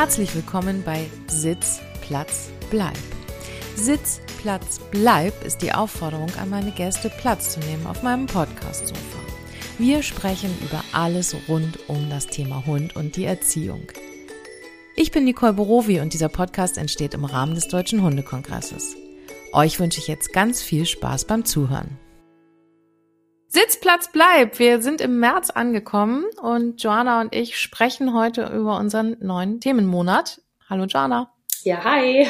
Herzlich willkommen bei Sitz, Platz, Bleib. Sitz, Platz, Bleib ist die Aufforderung an meine Gäste, Platz zu nehmen auf meinem Podcast-Sofa. Wir sprechen über alles rund um das Thema Hund und die Erziehung. Ich bin Nicole Borowi und dieser Podcast entsteht im Rahmen des Deutschen Hundekongresses. Euch wünsche ich jetzt ganz viel Spaß beim Zuhören. Sitzplatz bleibt. Wir sind im März angekommen und Joanna und ich sprechen heute über unseren neuen Themenmonat. Hallo Joanna. Ja, hi.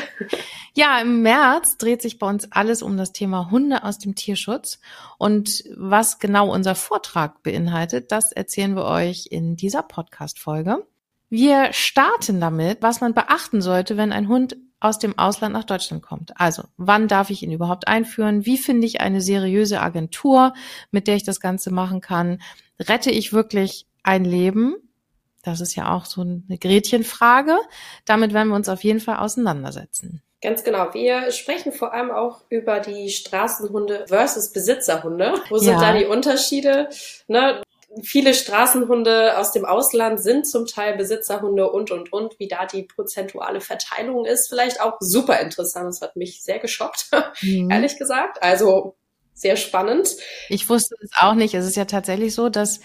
Ja, im März dreht sich bei uns alles um das Thema Hunde aus dem Tierschutz. Und was genau unser Vortrag beinhaltet, das erzählen wir euch in dieser Podcast-Folge. Wir starten damit, was man beachten sollte, wenn ein Hund aus dem Ausland nach Deutschland kommt. Also, wann darf ich ihn überhaupt einführen? Wie finde ich eine seriöse Agentur, mit der ich das Ganze machen kann? Rette ich wirklich ein Leben? Das ist ja auch so eine Gretchenfrage. Damit werden wir uns auf jeden Fall auseinandersetzen. Ganz genau. Wir sprechen vor allem auch über die Straßenhunde versus Besitzerhunde. Wo sind ja. da die Unterschiede? Ne? Viele Straßenhunde aus dem Ausland sind zum Teil Besitzerhunde und, und, und. Wie da die prozentuale Verteilung ist, vielleicht auch super interessant. Das hat mich sehr geschockt, mhm. ehrlich gesagt. Also sehr spannend. Ich wusste es auch nicht. Es ist ja tatsächlich so, dass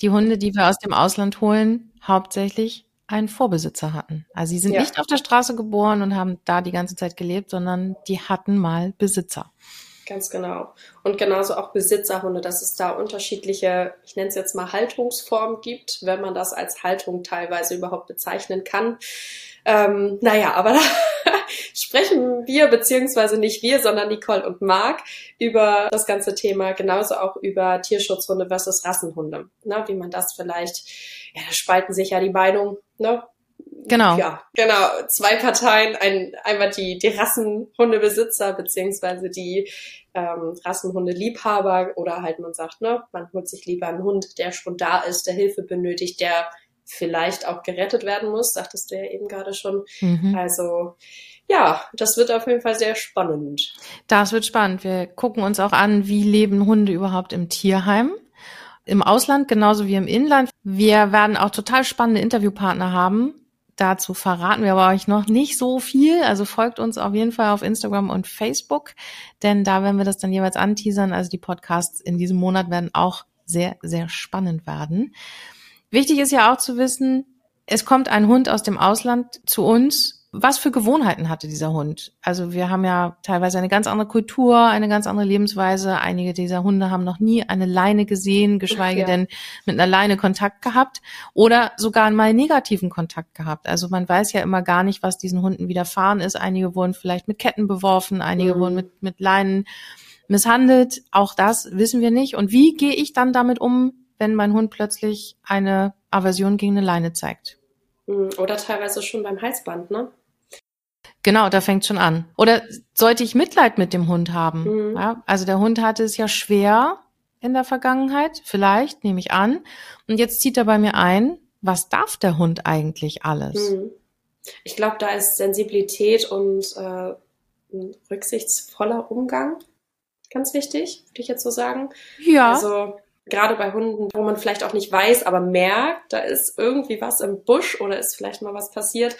die Hunde, die wir aus dem Ausland holen, hauptsächlich einen Vorbesitzer hatten. Also sie sind ja. nicht auf der Straße geboren und haben da die ganze Zeit gelebt, sondern die hatten mal Besitzer. Ganz genau. Und genauso auch Besitzerhunde, dass es da unterschiedliche, ich nenne es jetzt mal Haltungsformen gibt, wenn man das als Haltung teilweise überhaupt bezeichnen kann. Ähm, naja, aber da sprechen wir, beziehungsweise nicht wir, sondern Nicole und Marc über das ganze Thema, genauso auch über Tierschutzhunde versus Rassenhunde. Ne, wie man das vielleicht, ja, da spalten sich ja die Meinungen, ne? Genau. Ja, genau. Zwei Parteien, ein, einmal die, die Rassenhundebesitzer beziehungsweise die ähm, Rassenhundeliebhaber oder halt man sagt, ne, man holt sich lieber einen Hund, der schon da ist, der Hilfe benötigt, der vielleicht auch gerettet werden muss, sagtest du ja eben gerade schon. Mhm. Also ja, das wird auf jeden Fall sehr spannend. Das wird spannend. Wir gucken uns auch an, wie leben Hunde überhaupt im Tierheim im Ausland genauso wie im Inland. Wir werden auch total spannende Interviewpartner haben, Dazu verraten wir aber euch noch nicht so viel. Also folgt uns auf jeden Fall auf Instagram und Facebook, denn da werden wir das dann jeweils anteasern. Also die Podcasts in diesem Monat werden auch sehr, sehr spannend werden. Wichtig ist ja auch zu wissen, es kommt ein Hund aus dem Ausland zu uns was für Gewohnheiten hatte dieser Hund? Also wir haben ja teilweise eine ganz andere Kultur, eine ganz andere Lebensweise. Einige dieser Hunde haben noch nie eine Leine gesehen, geschweige ja. denn mit einer Leine Kontakt gehabt oder sogar mal negativen Kontakt gehabt. Also man weiß ja immer gar nicht, was diesen Hunden widerfahren ist. Einige wurden vielleicht mit Ketten beworfen, einige mhm. wurden mit, mit Leinen misshandelt. Auch das wissen wir nicht. Und wie gehe ich dann damit um, wenn mein Hund plötzlich eine Aversion gegen eine Leine zeigt? Mhm. Oder teilweise schon beim Halsband, ne? Genau, da fängt schon an. Oder sollte ich Mitleid mit dem Hund haben? Mhm. Ja, also der Hund hatte es ja schwer in der Vergangenheit, vielleicht, nehme ich an. Und jetzt zieht er bei mir ein, was darf der Hund eigentlich alles? Mhm. Ich glaube, da ist Sensibilität und äh, ein rücksichtsvoller Umgang ganz wichtig, würde ich jetzt so sagen. Ja. Also gerade bei Hunden, wo man vielleicht auch nicht weiß, aber merkt, da ist irgendwie was im Busch oder ist vielleicht mal was passiert,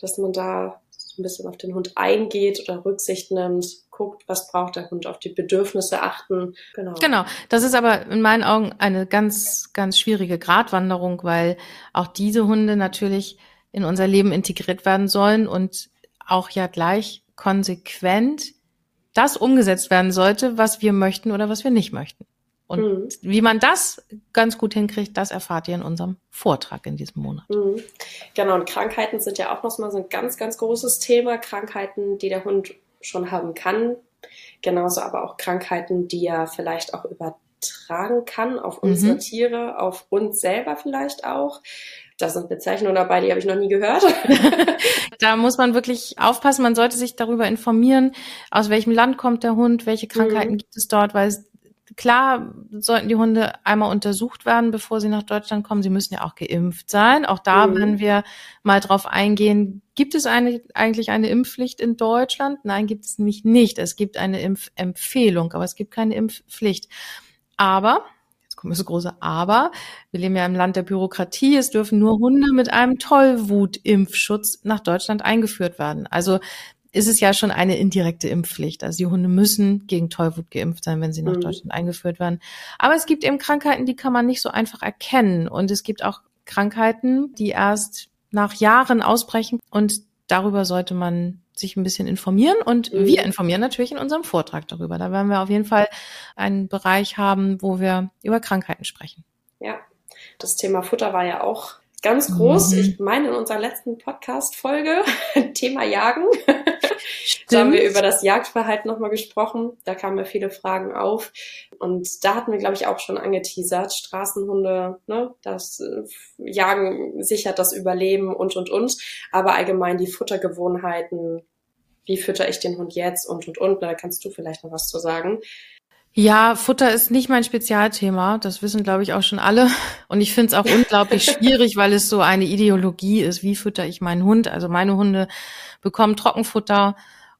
dass man da ein bisschen auf den Hund eingeht oder Rücksicht nimmt, guckt, was braucht der Hund, auf die Bedürfnisse achten. Genau. Genau. Das ist aber in meinen Augen eine ganz, ganz schwierige Gratwanderung, weil auch diese Hunde natürlich in unser Leben integriert werden sollen und auch ja gleich konsequent das umgesetzt werden sollte, was wir möchten oder was wir nicht möchten. Und mhm. wie man das ganz gut hinkriegt, das erfahrt ihr in unserem Vortrag in diesem Monat. Mhm. Genau, und Krankheiten sind ja auch nochmal so ein ganz, ganz großes Thema. Krankheiten, die der Hund schon haben kann. Genauso aber auch Krankheiten, die er vielleicht auch übertragen kann auf unsere mhm. Tiere, auf uns selber vielleicht auch. Da sind Bezeichnungen dabei, die habe ich noch nie gehört. da muss man wirklich aufpassen. Man sollte sich darüber informieren, aus welchem Land kommt der Hund, welche Krankheiten mhm. gibt es dort, weil Klar sollten die Hunde einmal untersucht werden, bevor sie nach Deutschland kommen. Sie müssen ja auch geimpft sein. Auch da mhm. werden wir mal drauf eingehen. Gibt es eine, eigentlich eine Impfpflicht in Deutschland? Nein, gibt es nämlich nicht. Es gibt eine Impfempfehlung, aber es gibt keine Impfpflicht. Aber kommt das große Aber. Wir leben ja im Land der Bürokratie. Es dürfen nur Hunde mit einem Tollwutimpfschutz nach Deutschland eingeführt werden. Also ist es ja schon eine indirekte Impfpflicht. Also die Hunde müssen gegen Tollwut geimpft sein, wenn sie nach mhm. Deutschland eingeführt werden. Aber es gibt eben Krankheiten, die kann man nicht so einfach erkennen. Und es gibt auch Krankheiten, die erst nach Jahren ausbrechen. Und darüber sollte man sich ein bisschen informieren. Und mhm. wir informieren natürlich in unserem Vortrag darüber. Da werden wir auf jeden Fall einen Bereich haben, wo wir über Krankheiten sprechen. Ja, das Thema Futter war ja auch ganz groß. Mhm. Ich meine, in unserer letzten Podcast-Folge, Thema Jagen, da haben wir über das Jagdverhalten nochmal gesprochen. Da kamen ja viele Fragen auf. Und da hatten wir, glaube ich, auch schon angeteasert. Straßenhunde, ne, das äh, Jagen sichert das Überleben und, und, und. Aber allgemein die Futtergewohnheiten, wie fütter ich den Hund jetzt und, und, und. Da kannst du vielleicht noch was zu sagen. Ja, Futter ist nicht mein Spezialthema. Das wissen, glaube ich, auch schon alle. Und ich finde es auch unglaublich schwierig, weil es so eine Ideologie ist. Wie fütter ich meinen Hund? Also meine Hunde bekommen Trockenfutter.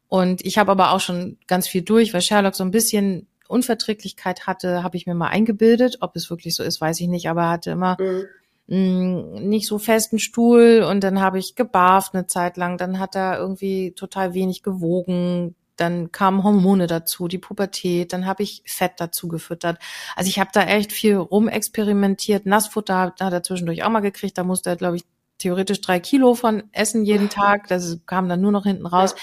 Und ich habe aber auch schon ganz viel durch, weil Sherlock so ein bisschen Unverträglichkeit hatte, habe ich mir mal eingebildet. Ob es wirklich so ist, weiß ich nicht. Aber er hatte immer mhm. mh, nicht so festen Stuhl. Und dann habe ich gebarft eine Zeit lang. Dann hat er irgendwie total wenig gewogen dann kamen Hormone dazu, die Pubertät, dann habe ich Fett dazu gefüttert. Also ich habe da echt viel rumexperimentiert. Nassfutter hat er zwischendurch auch mal gekriegt, da musste er, glaube ich, theoretisch drei Kilo von essen jeden Tag. Das kam dann nur noch hinten raus. Ja.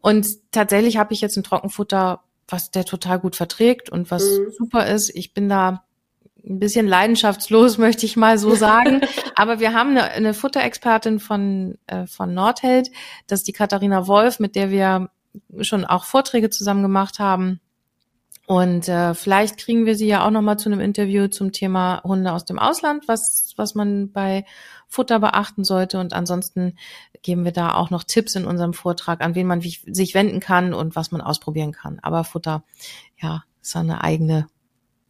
Und tatsächlich habe ich jetzt ein Trockenfutter, was der total gut verträgt und was mhm. super ist. Ich bin da ein bisschen leidenschaftslos, möchte ich mal so sagen. Aber wir haben eine, eine Futterexpertin von, äh, von Nordheld, das ist die Katharina Wolf, mit der wir schon auch Vorträge zusammen gemacht haben. Und äh, vielleicht kriegen wir sie ja auch noch mal zu einem Interview zum Thema Hunde aus dem Ausland, was was man bei Futter beachten sollte. Und ansonsten geben wir da auch noch Tipps in unserem Vortrag, an wen man sich wenden kann und was man ausprobieren kann. Aber Futter, ja, ist eine eigene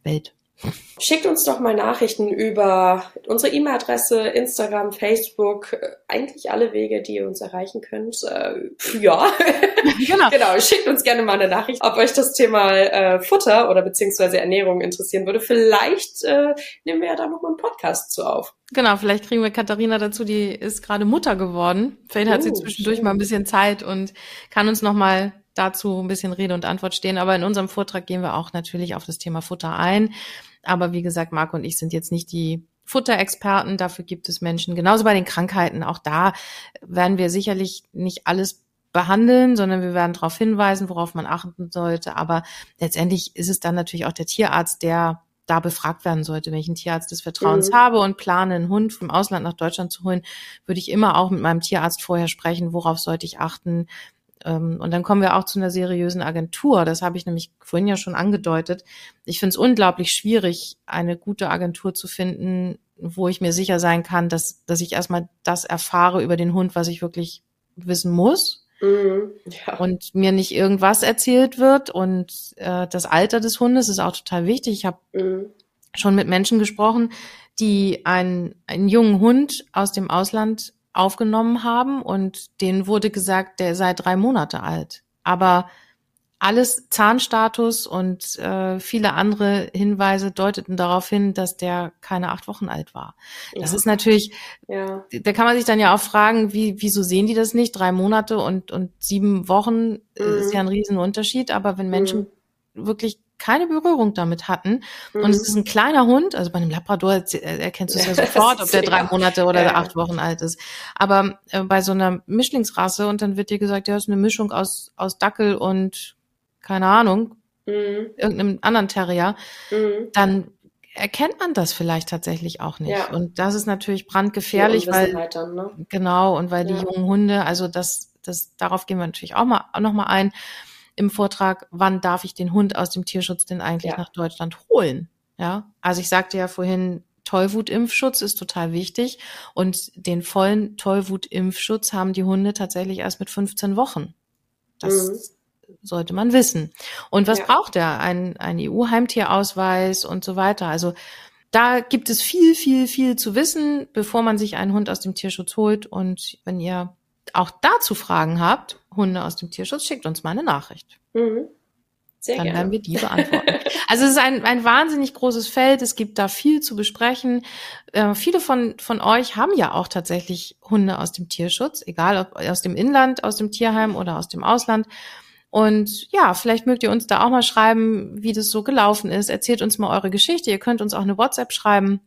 Welt. Schickt uns doch mal Nachrichten über unsere E-Mail-Adresse, Instagram, Facebook, äh, eigentlich alle Wege, die ihr uns erreichen könnt. Äh, ja, genau. genau. Schickt uns gerne mal eine Nachricht, ob euch das Thema äh, Futter oder beziehungsweise Ernährung interessieren würde. Vielleicht äh, nehmen wir ja da noch mal einen Podcast zu auf. Genau, vielleicht kriegen wir Katharina dazu, die ist gerade Mutter geworden. Vielleicht hat sie oh, zwischendurch schön. mal ein bisschen Zeit und kann uns noch mal dazu ein bisschen Rede und Antwort stehen. Aber in unserem Vortrag gehen wir auch natürlich auf das Thema Futter ein. Aber wie gesagt, Marco und ich sind jetzt nicht die Futterexperten. Dafür gibt es Menschen. Genauso bei den Krankheiten. Auch da werden wir sicherlich nicht alles behandeln, sondern wir werden darauf hinweisen, worauf man achten sollte. Aber letztendlich ist es dann natürlich auch der Tierarzt, der da befragt werden sollte. Wenn ich einen Tierarzt des Vertrauens mhm. habe und plane, einen Hund vom Ausland nach Deutschland zu holen, würde ich immer auch mit meinem Tierarzt vorher sprechen, worauf sollte ich achten, und dann kommen wir auch zu einer seriösen Agentur. Das habe ich nämlich vorhin ja schon angedeutet. Ich finde es unglaublich schwierig, eine gute Agentur zu finden, wo ich mir sicher sein kann, dass, dass ich erstmal das erfahre über den Hund, was ich wirklich wissen muss. Mhm, ja. Und mir nicht irgendwas erzählt wird. Und äh, das Alter des Hundes ist auch total wichtig. Ich habe mhm. schon mit Menschen gesprochen, die einen, einen jungen Hund aus dem Ausland aufgenommen haben und denen wurde gesagt, der sei drei Monate alt. Aber alles Zahnstatus und äh, viele andere Hinweise deuteten darauf hin, dass der keine acht Wochen alt war. Ja. Das ist natürlich, ja. da kann man sich dann ja auch fragen, wie, wieso sehen die das nicht? Drei Monate und, und sieben Wochen mhm. ist ja ein Riesenunterschied, aber wenn Menschen mhm. wirklich keine Berührung damit hatten. Mhm. Und es ist ein kleiner Hund, also bei einem Labrador erkennst du es ja, ja sofort, ob der drei Monate oder ja. acht Wochen alt ist. Aber äh, bei so einer Mischlingsrasse und dann wird dir gesagt, ja, ist eine Mischung aus, aus Dackel und keine Ahnung, mhm. irgendeinem anderen Terrier, mhm. dann erkennt man das vielleicht tatsächlich auch nicht. Ja. Und das ist natürlich brandgefährlich, weil dann, ne? genau und weil die jungen Hunde, also das, das darauf gehen wir natürlich auch mal noch mal ein im Vortrag, wann darf ich den Hund aus dem Tierschutz denn eigentlich ja. nach Deutschland holen? Ja, also ich sagte ja vorhin, Tollwutimpfschutz ist total wichtig und den vollen Tollwutimpfschutz haben die Hunde tatsächlich erst mit 15 Wochen. Das mhm. sollte man wissen. Und was ja. braucht er? Ein, ein EU-Heimtierausweis und so weiter. Also da gibt es viel, viel, viel zu wissen, bevor man sich einen Hund aus dem Tierschutz holt. Und wenn ihr auch dazu Fragen habt, Hunde aus dem Tierschutz, schickt uns mal eine Nachricht. Mhm. Sehr dann gerne. werden wir die beantworten. also es ist ein, ein wahnsinnig großes Feld. Es gibt da viel zu besprechen. Äh, viele von, von euch haben ja auch tatsächlich Hunde aus dem Tierschutz, egal ob aus dem Inland, aus dem Tierheim oder aus dem Ausland. Und ja, vielleicht mögt ihr uns da auch mal schreiben, wie das so gelaufen ist. Erzählt uns mal eure Geschichte. Ihr könnt uns auch eine WhatsApp schreiben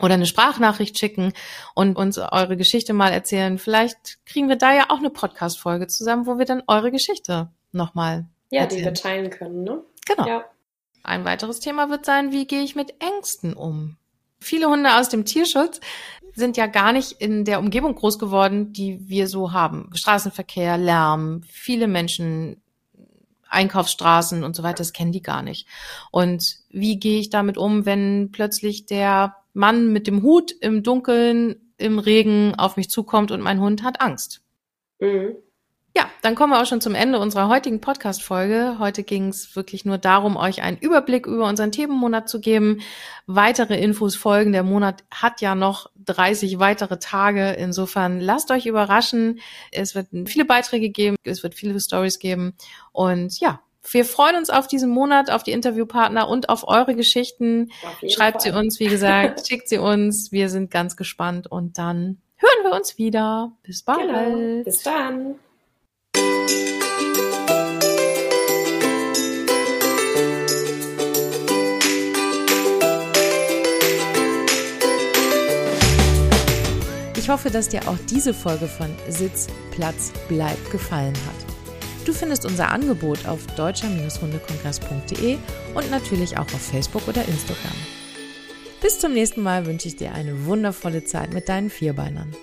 oder eine Sprachnachricht schicken und uns eure Geschichte mal erzählen. Vielleicht kriegen wir da ja auch eine Podcast-Folge zusammen, wo wir dann eure Geschichte nochmal ja, erzählen. die wir teilen können, ne? Genau. Ja. Ein weiteres Thema wird sein, wie gehe ich mit Ängsten um? Viele Hunde aus dem Tierschutz sind ja gar nicht in der Umgebung groß geworden, die wir so haben. Straßenverkehr, Lärm, viele Menschen, Einkaufsstraßen und so weiter, das kennen die gar nicht. Und wie gehe ich damit um, wenn plötzlich der Mann mit dem Hut im Dunkeln, im Regen auf mich zukommt und mein Hund hat Angst? Mhm. Ja, dann kommen wir auch schon zum Ende unserer heutigen Podcast-Folge. Heute ging es wirklich nur darum, euch einen Überblick über unseren Themenmonat zu geben. Weitere Infos folgen. Der Monat hat ja noch 30 weitere Tage. Insofern lasst euch überraschen. Es wird viele Beiträge geben. Es wird viele Stories geben. Und ja, wir freuen uns auf diesen Monat, auf die Interviewpartner und auf eure Geschichten. Auf Schreibt Fall. sie uns, wie gesagt, schickt sie uns. Wir sind ganz gespannt und dann hören wir uns wieder. Bis bald. Genau. Bis dann. Ich hoffe, dass dir auch diese Folge von Sitz, Platz, Bleib gefallen hat. Du findest unser Angebot auf deutscher-hundekongress.de und natürlich auch auf Facebook oder Instagram. Bis zum nächsten Mal wünsche ich dir eine wundervolle Zeit mit deinen Vierbeinern.